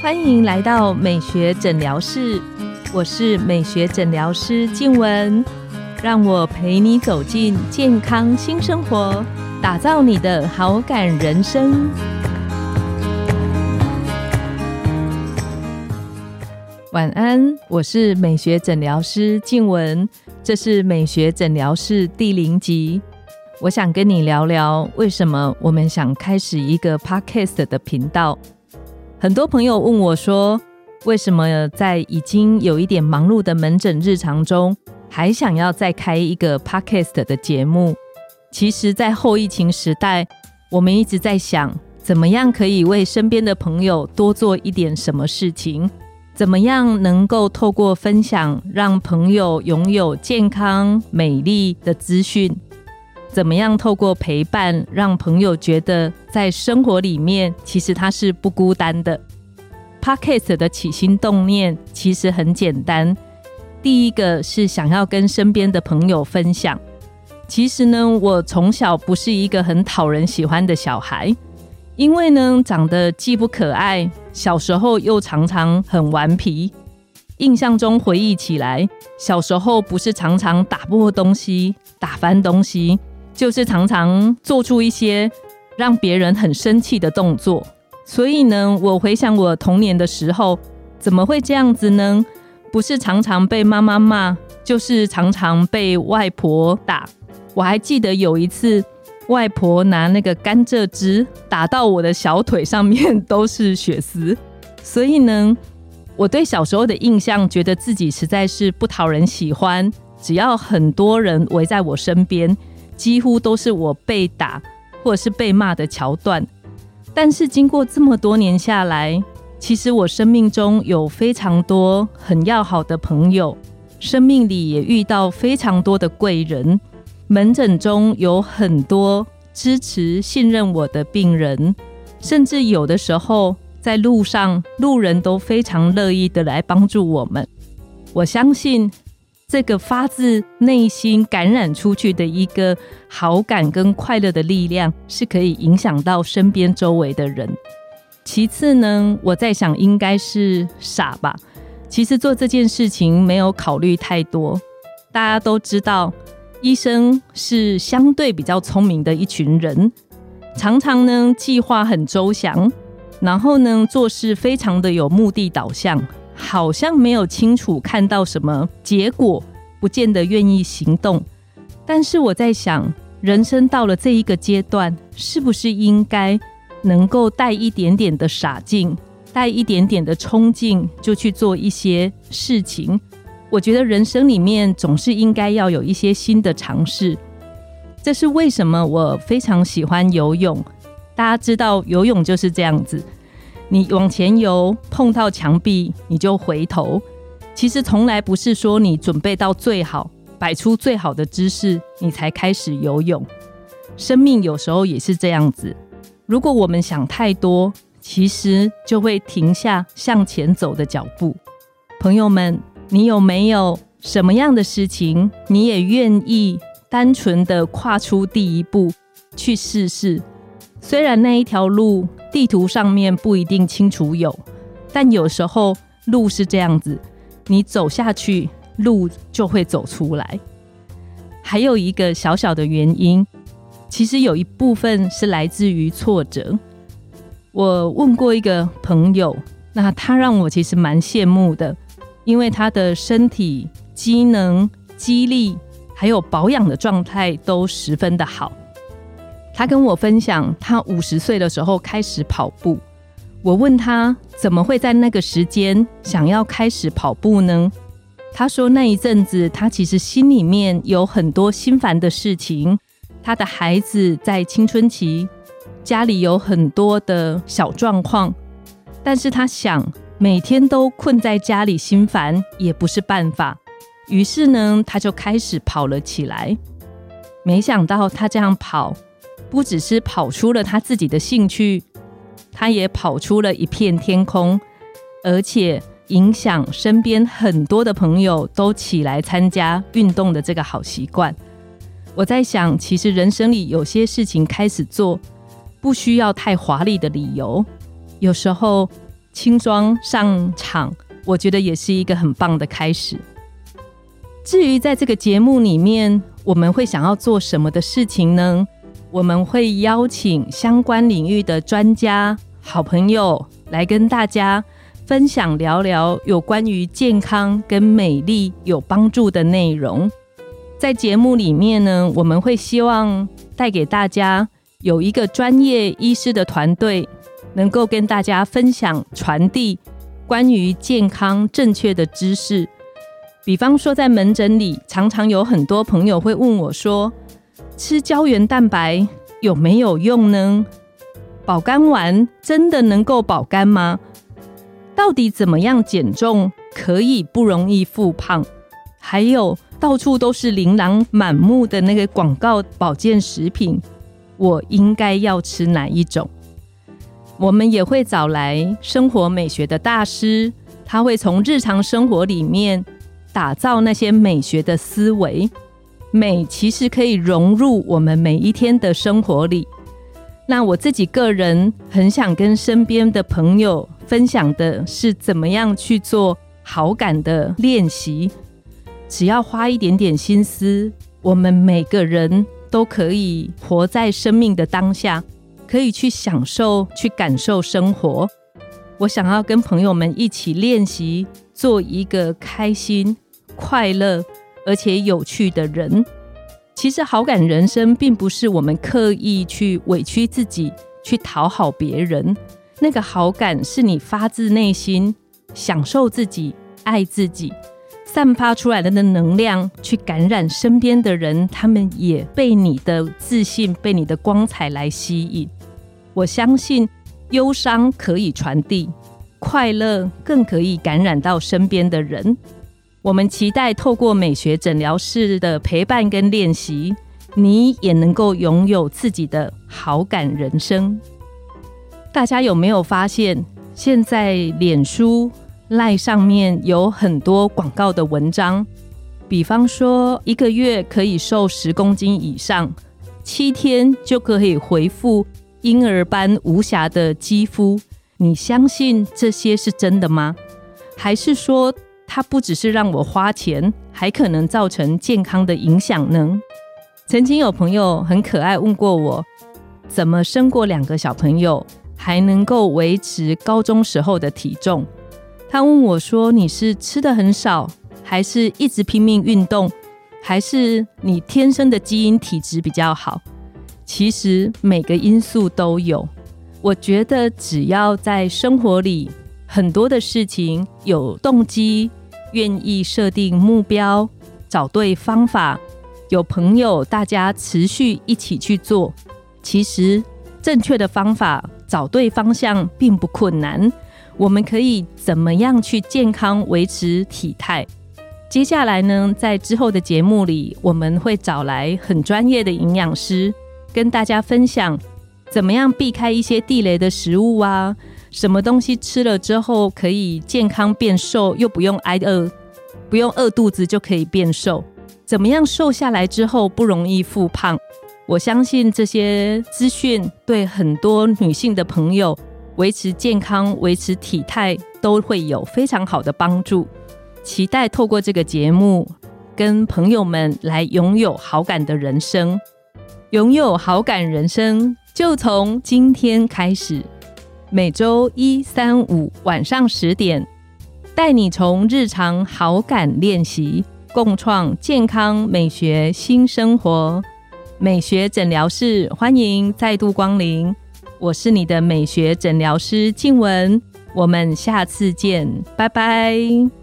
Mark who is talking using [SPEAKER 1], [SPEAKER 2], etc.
[SPEAKER 1] 欢迎来到美学诊疗室，我是美学诊疗师静文，让我陪你走进健康新生活，打造你的好感人生。晚安，我是美学诊疗师静文，这是美学诊疗室第零集。我想跟你聊聊，为什么我们想开始一个 podcast 的频道。很多朋友问我说：“为什么在已经有一点忙碌的门诊日常中，还想要再开一个 podcast 的节目？”其实，在后疫情时代，我们一直在想，怎么样可以为身边的朋友多做一点什么事情？怎么样能够透过分享，让朋友拥有健康美丽的资讯？怎么样透过陪伴，让朋友觉得在生活里面其实他是不孤单的？Podcast 的起心动念其实很简单，第一个是想要跟身边的朋友分享。其实呢，我从小不是一个很讨人喜欢的小孩，因为呢长得既不可爱，小时候又常常很顽皮。印象中回忆起来，小时候不是常常打破东西、打翻东西。就是常常做出一些让别人很生气的动作，所以呢，我回想我童年的时候，怎么会这样子呢？不是常常被妈妈骂，就是常常被外婆打。我还记得有一次，外婆拿那个甘蔗汁打到我的小腿上面 都是血丝，所以呢，我对小时候的印象，觉得自己实在是不讨人喜欢，只要很多人围在我身边。几乎都是我被打或者是被骂的桥段，但是经过这么多年下来，其实我生命中有非常多很要好的朋友，生命里也遇到非常多的贵人，门诊中有很多支持信任我的病人，甚至有的时候在路上路人都非常乐意的来帮助我们。我相信。这个发自内心感染出去的一个好感跟快乐的力量，是可以影响到身边周围的人。其次呢，我在想应该是傻吧。其实做这件事情没有考虑太多。大家都知道，医生是相对比较聪明的一群人，常常呢计划很周详，然后呢做事非常的有目的导向。好像没有清楚看到什么结果，不见得愿意行动。但是我在想，人生到了这一个阶段，是不是应该能够带一点点的傻劲，带一点点的冲劲，就去做一些事情？我觉得人生里面总是应该要有一些新的尝试。这是为什么我非常喜欢游泳。大家知道，游泳就是这样子。你往前游，碰到墙壁你就回头。其实从来不是说你准备到最好，摆出最好的姿势，你才开始游泳。生命有时候也是这样子。如果我们想太多，其实就会停下向前走的脚步。朋友们，你有没有什么样的事情，你也愿意单纯的跨出第一步去试试？虽然那一条路。地图上面不一定清楚有，但有时候路是这样子，你走下去，路就会走出来。还有一个小小的原因，其实有一部分是来自于挫折。我问过一个朋友，那他让我其实蛮羡慕的，因为他的身体机能、肌力还有保养的状态都十分的好。他跟我分享，他五十岁的时候开始跑步。我问他怎么会在那个时间想要开始跑步呢？他说那一阵子他其实心里面有很多心烦的事情。他的孩子在青春期，家里有很多的小状况，但是他想每天都困在家里心烦也不是办法。于是呢，他就开始跑了起来。没想到他这样跑。不只是跑出了他自己的兴趣，他也跑出了一片天空，而且影响身边很多的朋友都起来参加运动的这个好习惯。我在想，其实人生里有些事情开始做，不需要太华丽的理由，有时候轻装上场，我觉得也是一个很棒的开始。至于在这个节目里面，我们会想要做什么的事情呢？我们会邀请相关领域的专家、好朋友来跟大家分享聊聊有关于健康跟美丽有帮助的内容。在节目里面呢，我们会希望带给大家有一个专业医师的团队，能够跟大家分享、传递关于健康正确的知识。比方说，在门诊里，常常有很多朋友会问我说。吃胶原蛋白有没有用呢？保肝丸真的能够保肝吗？到底怎么样减重可以不容易复胖？还有到处都是琳琅满目的那个广告保健食品，我应该要吃哪一种？我们也会找来生活美学的大师，他会从日常生活里面打造那些美学的思维。美其实可以融入我们每一天的生活里。那我自己个人很想跟身边的朋友分享的是，怎么样去做好感的练习。只要花一点点心思，我们每个人都可以活在生命的当下，可以去享受、去感受生活。我想要跟朋友们一起练习，做一个开心、快乐。而且有趣的人，其实好感人生并不是我们刻意去委屈自己去讨好别人。那个好感是你发自内心享受自己、爱自己，散发出来的的能量去感染身边的人，他们也被你的自信、被你的光彩来吸引。我相信忧伤可以传递，快乐更可以感染到身边的人。我们期待透过美学诊疗室的陪伴跟练习，你也能够拥有自己的好感人生。大家有没有发现，现在脸书赖上面有很多广告的文章？比方说，一个月可以瘦十公斤以上，七天就可以恢复婴儿般无瑕的肌肤。你相信这些是真的吗？还是说？它不只是让我花钱，还可能造成健康的影响呢。曾经有朋友很可爱问过我，怎么生过两个小朋友还能够维持高中时候的体重？他问我说：“你是吃的很少，还是一直拼命运动，还是你天生的基因体质比较好？”其实每个因素都有。我觉得只要在生活里很多的事情有动机。愿意设定目标，找对方法，有朋友，大家持续一起去做。其实正确的方法，找对方向并不困难。我们可以怎么样去健康维持体态？接下来呢，在之后的节目里，我们会找来很专业的营养师，跟大家分享怎么样避开一些地雷的食物啊。什么东西吃了之后可以健康变瘦，又不用挨饿，不用饿肚子就可以变瘦？怎么样瘦下来之后不容易复胖？我相信这些资讯对很多女性的朋友维持健康、维持体态都会有非常好的帮助。期待透过这个节目，跟朋友们来拥有好感的人生，拥有好感人生就从今天开始。每周一、三、五晚上十点，带你从日常好感练习，共创健康美学新生活。美学诊疗室欢迎再度光临，我是你的美学诊疗师静文，我们下次见，拜拜。